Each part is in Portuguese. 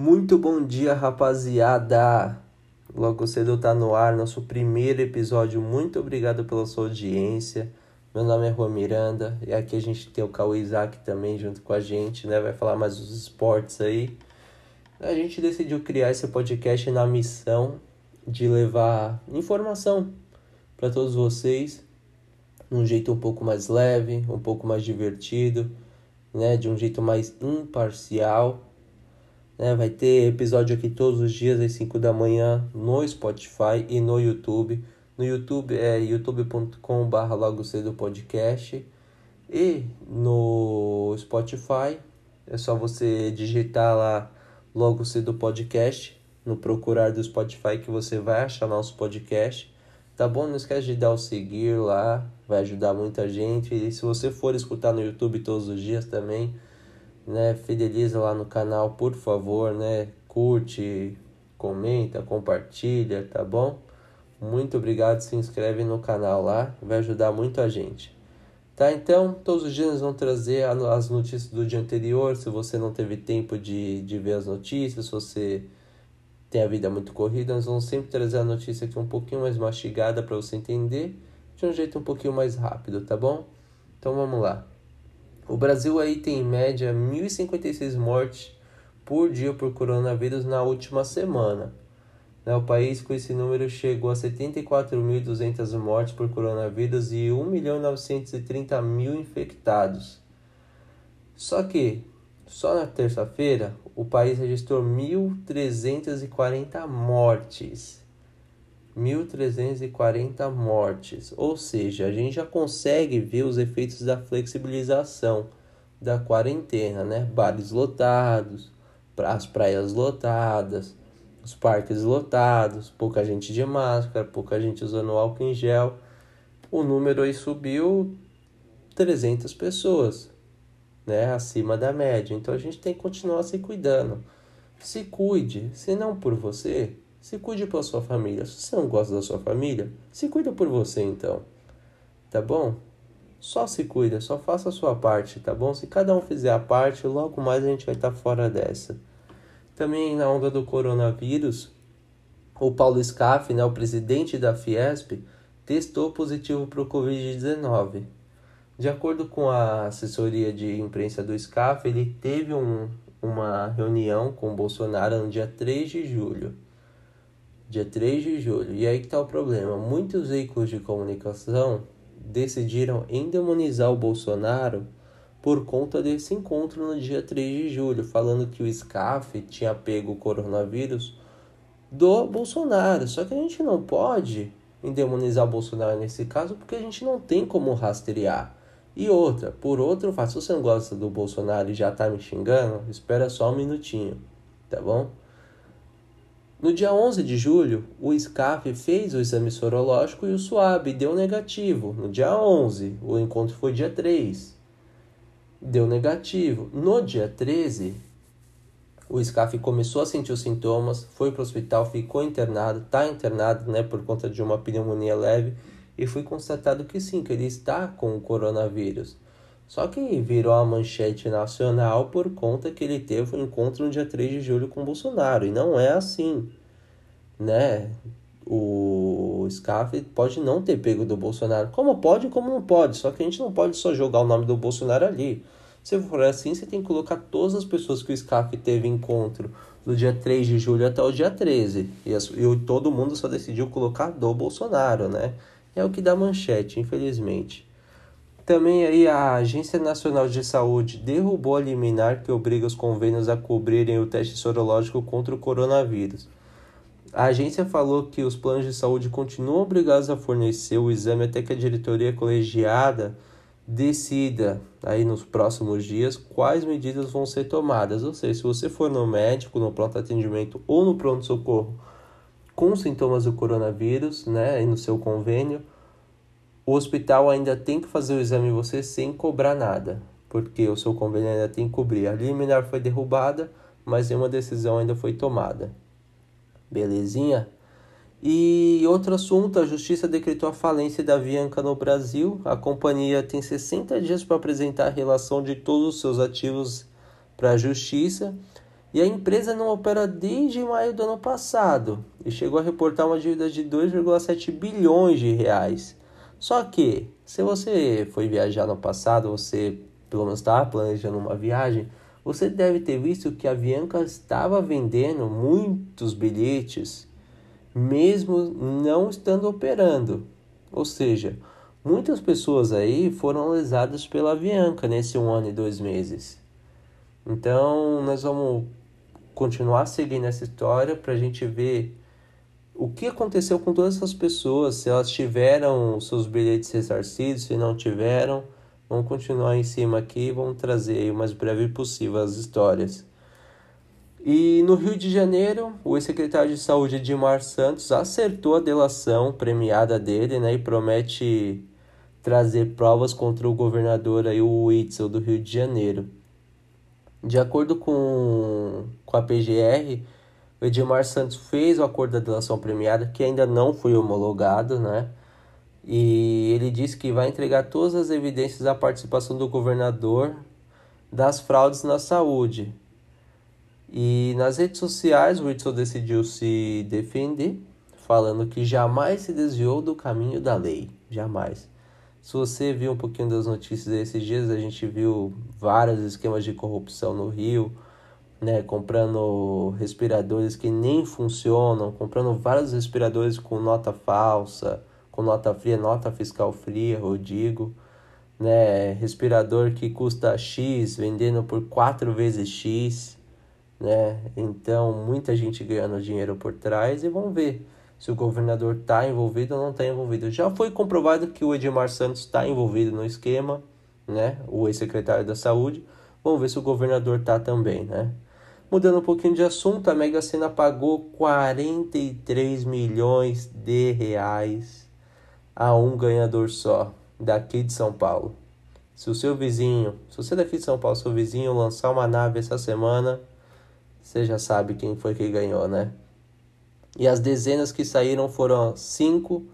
Muito bom dia, rapaziada! Logo cedo tá no ar nosso primeiro episódio. Muito obrigado pela sua audiência. Meu nome é Juan Miranda e aqui a gente tem o Cauê Isaac também junto com a gente, né? Vai falar mais dos esportes aí. A gente decidiu criar esse podcast na missão de levar informação para todos vocês, um jeito um pouco mais leve, um pouco mais divertido, né? De um jeito mais imparcial né? Vai ter episódio aqui todos os dias às 5 da manhã no Spotify e no YouTube. No YouTube é youtube.com.br logo cedo podcast. E no Spotify é só você digitar lá logo cedo podcast no procurar do Spotify que você vai achar nosso podcast. Tá bom? Não esquece de dar o seguir lá, vai ajudar muita gente. E se você for escutar no YouTube todos os dias também, né? Fideliza lá no canal, por favor, né? Curte, comenta, compartilha, tá bom? Muito obrigado, se inscreve no canal lá, vai ajudar muito a gente. Tá, então, todos os dias vão trazer as notícias do dia anterior, se você não teve tempo de, de ver as notícias, se você tem a vida muito corrida, nós vamos sempre trazer a notícia aqui um pouquinho mais mastigada para você entender, de um jeito um pouquinho mais rápido, tá bom? Então vamos lá. O Brasil aí tem em média 1.056 mortes por dia por coronavírus na última semana. Né, o país com esse número chegou a 74.200 mortes por coronavírus e 1.930.000 infectados. Só que, só na terça-feira, o país registrou 1.340 mortes. 1.340 mortes. Ou seja, a gente já consegue ver os efeitos da flexibilização da quarentena, né? Bares lotados, as praias lotadas, os parques lotados, pouca gente de máscara, pouca gente usando álcool em gel. O número aí subiu 300 pessoas, né? Acima da média. Então a gente tem que continuar se cuidando. Se cuide, se não por você, se cuide pela sua família. Se você não gosta da sua família, se cuida por você então. Tá bom? Só se cuida, só faça a sua parte, tá bom? Se cada um fizer a parte, logo mais a gente vai estar tá fora dessa. Também na onda do coronavírus, o Paulo Scaff, né, o presidente da Fiesp, testou positivo para o Covid-19. De acordo com a assessoria de imprensa do SCAF, ele teve um, uma reunião com Bolsonaro no dia 3 de julho dia 3 de julho. E aí que está o problema. Muitos veículos de comunicação decidiram endemonizar o Bolsonaro por conta desse encontro no dia 3 de julho, falando que o SCAF tinha pego o coronavírus do Bolsonaro. Só que a gente não pode endemonizar o Bolsonaro nesse caso porque a gente não tem como rastrear. E outra, por outro fato, se você não gosta do Bolsonaro e já tá me xingando, espera só um minutinho, tá bom? No dia 11 de julho, o SCAF fez o exame sorológico e o SUAB deu negativo. No dia 11, o encontro foi dia 3, deu negativo. No dia 13, o SCAF começou a sentir os sintomas, foi para o hospital, ficou internado, está internado né, por conta de uma pneumonia leve e foi constatado que sim, que ele está com o coronavírus. Só que virou a manchete nacional por conta que ele teve um encontro no dia 3 de julho com Bolsonaro. E não é assim, né? O Scaff pode não ter pego do Bolsonaro. Como pode, como não pode. Só que a gente não pode só jogar o nome do Bolsonaro ali. Se for assim, você tem que colocar todas as pessoas que o Scaff teve encontro do dia 3 de julho até o dia 13. E, e todo mundo só decidiu colocar do Bolsonaro, né? É o que dá manchete, infelizmente. Também aí a Agência Nacional de Saúde derrubou a liminar que obriga os convênios a cobrirem o teste sorológico contra o coronavírus. A agência falou que os planos de saúde continuam obrigados a fornecer o exame até que a diretoria colegiada decida aí nos próximos dias quais medidas vão ser tomadas. Ou seja, se você for no médico, no pronto atendimento ou no pronto socorro com sintomas do coronavírus, né, no seu convênio, o hospital ainda tem que fazer o exame em você sem cobrar nada, porque o seu convênio ainda tem que cobrir. A liminar foi derrubada, mas nenhuma decisão ainda foi tomada. Belezinha? E outro assunto, a justiça decretou a falência da Avianca no Brasil. A companhia tem 60 dias para apresentar a relação de todos os seus ativos para a justiça. E a empresa não opera desde maio do ano passado e chegou a reportar uma dívida de 2,7 bilhões de reais. Só que, se você foi viajar no passado, você pelo menos estava planejando uma viagem, você deve ter visto que a Avianca estava vendendo muitos bilhetes, mesmo não estando operando. Ou seja, muitas pessoas aí foram lesadas pela Avianca nesse um ano e dois meses. Então, nós vamos continuar seguindo essa história para a gente ver o que aconteceu com todas essas pessoas, se elas tiveram seus bilhetes ressarcidos, se não tiveram. Vamos continuar em cima aqui e vamos trazer o mais breve possível as histórias. E no Rio de Janeiro, o ex-secretário de Saúde Edmar Santos acertou a delação premiada dele né, e promete trazer provas contra o governador aí, o Witzel do Rio de Janeiro. De acordo com, com a PGR, o Edmar Santos fez o acordo da delação premiada, que ainda não foi homologado, né? E ele disse que vai entregar todas as evidências da participação do governador das fraudes na saúde. E nas redes sociais, o Whitson decidiu se defender, falando que jamais se desviou do caminho da lei. Jamais. Se você viu um pouquinho das notícias desses dias, a gente viu vários esquemas de corrupção no Rio, né, comprando respiradores que nem funcionam, comprando vários respiradores com nota falsa, com nota fria, nota fiscal fria, eu digo, né, respirador que custa X, vendendo por quatro vezes X, né, então muita gente ganhando dinheiro por trás e vamos ver se o governador está envolvido ou não está envolvido. Já foi comprovado que o Edmar Santos está envolvido no esquema, né? O ex-secretário da Saúde. Vamos ver se o governador está também, né? Mudando um pouquinho de assunto, a Mega Sena pagou 43 milhões de reais a um ganhador só, daqui de São Paulo. Se o seu vizinho, se você é daqui de São Paulo, seu vizinho lançar uma nave essa semana, você já sabe quem foi que ganhou, né? E as dezenas que saíram foram 5,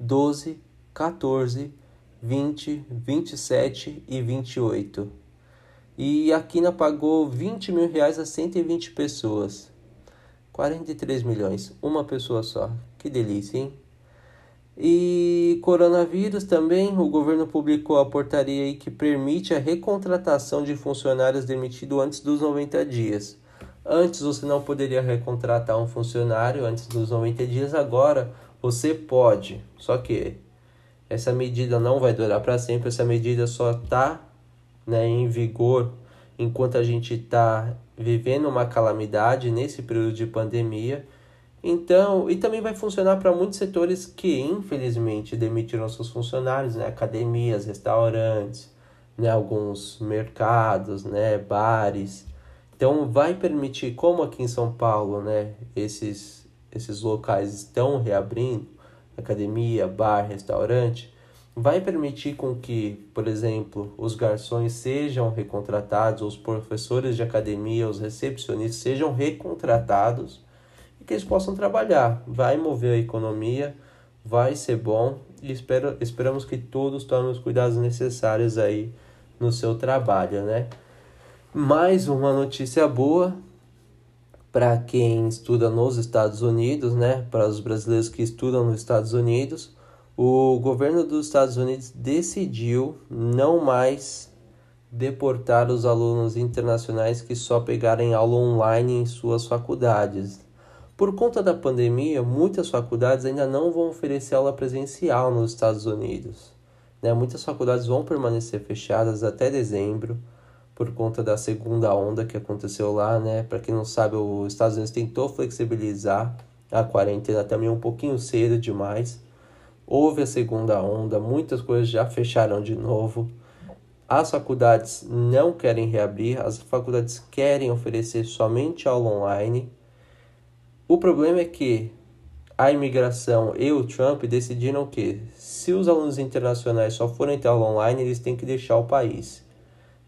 12, 14, 20, 27 e 28. E a Quina pagou 20 mil reais a 120 pessoas. 43 milhões, uma pessoa só. Que delícia, hein? E coronavírus também, o governo publicou a portaria que permite a recontratação de funcionários demitidos antes dos 90 dias. Antes você não poderia recontratar um funcionário antes dos 90 dias, agora você pode. Só que essa medida não vai durar para sempre, essa medida só está né, em vigor enquanto a gente está vivendo uma calamidade nesse período de pandemia. Então, e também vai funcionar para muitos setores que infelizmente demitiram seus funcionários, né, academias, restaurantes, né, alguns mercados, né, bares. Então vai permitir, como aqui em São Paulo, né, esses, esses locais estão reabrindo, academia, bar, restaurante, vai permitir com que, por exemplo, os garçons sejam recontratados, os professores de academia, os recepcionistas sejam recontratados e que eles possam trabalhar. Vai mover a economia, vai ser bom e espero, esperamos que todos tomem os cuidados necessários aí no seu trabalho, né? Mais uma notícia boa para quem estuda nos Estados Unidos, né? Para os brasileiros que estudam nos Estados Unidos, o governo dos Estados Unidos decidiu não mais deportar os alunos internacionais que só pegarem aula online em suas faculdades. Por conta da pandemia, muitas faculdades ainda não vão oferecer aula presencial nos Estados Unidos. Né? Muitas faculdades vão permanecer fechadas até dezembro por conta da segunda onda que aconteceu lá, né? Para quem não sabe, os Estados Unidos tentou flexibilizar a quarentena também um pouquinho cedo demais. Houve a segunda onda, muitas coisas já fecharam de novo. As faculdades não querem reabrir, as faculdades querem oferecer somente aula online. O problema é que a imigração e o Trump decidiram que, se os alunos internacionais só forem ter aula online, eles têm que deixar o país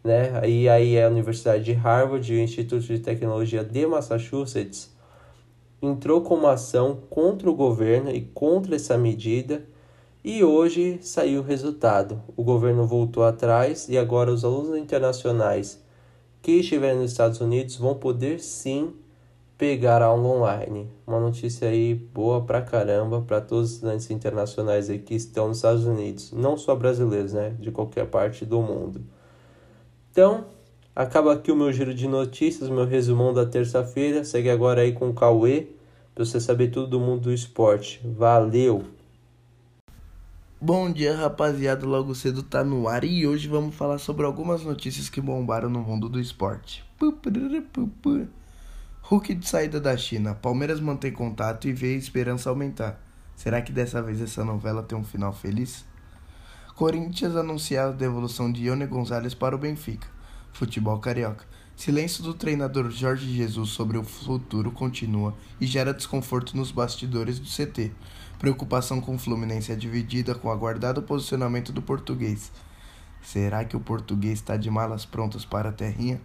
né? E aí é a Universidade de Harvard e o Instituto de Tecnologia de Massachusetts entrou com uma ação contra o governo e contra essa medida e hoje saiu o resultado. O governo voltou atrás e agora os alunos internacionais que estiverem nos Estados Unidos vão poder sim pegar aula online. Uma notícia aí boa pra caramba para todos os estudantes internacionais aí que estão nos Estados Unidos, não só brasileiros, né, de qualquer parte do mundo. Então, acaba aqui o meu giro de notícias, meu resumão da terça-feira. Segue agora aí com o Cauê, para você saber tudo do mundo do esporte. Valeu! Bom dia, rapaziada. Logo cedo tá no ar e hoje vamos falar sobre algumas notícias que bombaram no mundo do esporte. Hulk de saída da China. Palmeiras mantém contato e vê a esperança aumentar. Será que dessa vez essa novela tem um final feliz? Corinthians anuncia a devolução de Ione Gonzalez para o Benfica. Futebol carioca. Silêncio do treinador Jorge Jesus sobre o futuro continua e gera desconforto nos bastidores do CT. Preocupação com o Fluminense é dividida com o aguardado posicionamento do português. Será que o português está de malas prontas para a terrinha?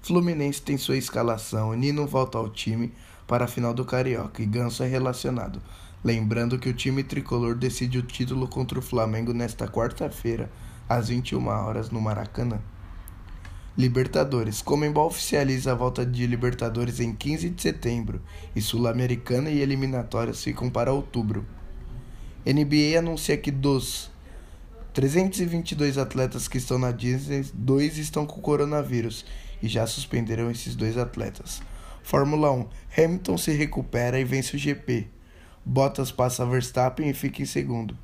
Fluminense tem sua escalação, Nino volta ao time para a final do Carioca e Ganso é relacionado. Lembrando que o time tricolor decide o título contra o Flamengo nesta quarta-feira, às 21 horas no Maracanã. Libertadores. Comembol oficializa a volta de Libertadores em 15 de setembro e Sul-Americana e eliminatórias ficam para outubro. NBA anuncia que dos 322 atletas que estão na Disney, dois estão com coronavírus e já suspenderam esses dois atletas. Fórmula 1. Hamilton se recupera e vence o GP. Bottas passa Verstappen e fica em segundo.